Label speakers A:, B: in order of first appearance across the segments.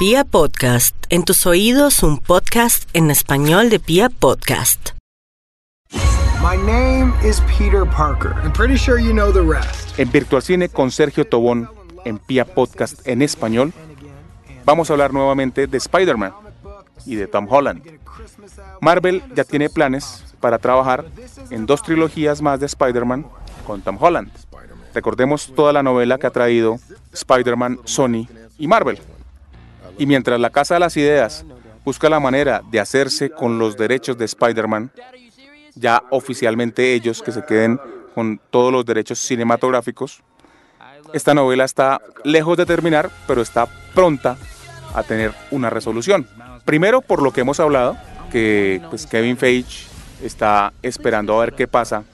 A: Pia Podcast, en tus oídos un podcast en español de Pia Podcast.
B: My name is Peter Parker. I'm pretty sure you know the rest.
C: En Virtual Cine con Sergio Tobón en Pia Podcast en español, vamos a hablar nuevamente de Spider-Man y de Tom Holland. Marvel ya tiene planes para trabajar en dos trilogías más de Spider-Man con Tom Holland. Recordemos toda la novela que ha traído Spider-Man, Sony y Marvel. Y mientras la Casa de las Ideas busca la manera de hacerse con los derechos de Spider-Man, ya oficialmente ellos que se queden con todos los derechos cinematográficos, esta novela está lejos de terminar, pero está pronta a tener una resolución. Primero, por lo que hemos hablado, que pues, Kevin Feige está esperando a ver qué pasa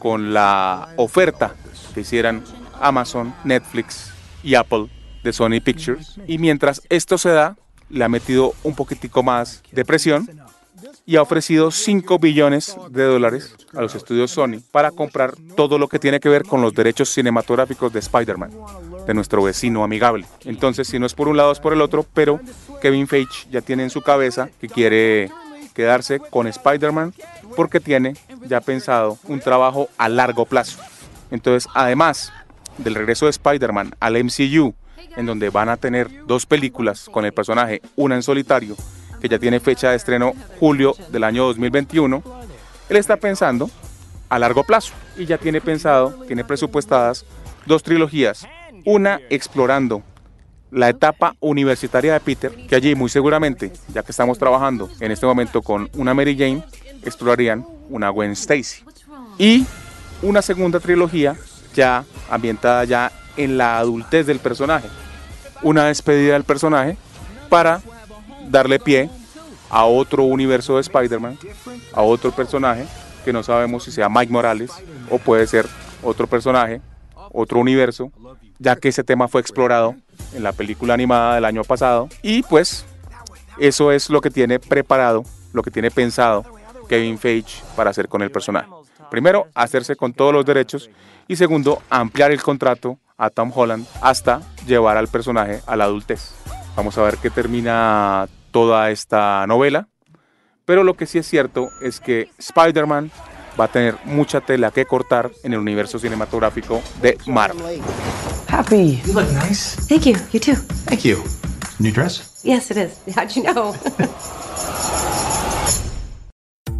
C: con la oferta que hicieran Amazon, Netflix y Apple de Sony Pictures. Y mientras esto se da, le ha metido un poquitico más de presión y ha ofrecido 5 billones de dólares a los estudios Sony para comprar todo lo que tiene que ver con los derechos cinematográficos de Spider-Man, de nuestro vecino amigable. Entonces, si no es por un lado, es por el otro, pero Kevin Feige ya tiene en su cabeza que quiere quedarse con Spider-Man porque tiene ya pensado un trabajo a largo plazo. Entonces, además del regreso de Spider-Man al MCU, en donde van a tener dos películas con el personaje, una en solitario, que ya tiene fecha de estreno julio del año 2021, él está pensando a largo plazo y ya tiene pensado, tiene presupuestadas dos trilogías, una explorando la etapa universitaria de Peter, que allí muy seguramente, ya que estamos trabajando en este momento con una Mary Jane, explorarían una Gwen Stacy. Y una segunda trilogía ya ambientada ya en la adultez del personaje, una despedida del personaje para darle pie a otro universo de Spider-Man, a otro personaje que no sabemos si sea Mike Morales o puede ser otro personaje, otro universo, ya que ese tema fue explorado en la película animada del año pasado y pues eso es lo que tiene preparado, lo que tiene pensado Kevin Feige para hacer con el personaje. Primero, hacerse con todos los derechos y segundo, ampliar el contrato a Tom Holland hasta llevar al personaje a la adultez. Vamos a ver qué termina toda esta novela, pero lo que sí es cierto es que Spider-Man va a tener mucha tela que cortar en el universo cinematográfico de Marvel.
B: Happy. You look nice.
D: Thank you. You too.
B: Thank you. New dress?
D: Yes, it is. How'd you know?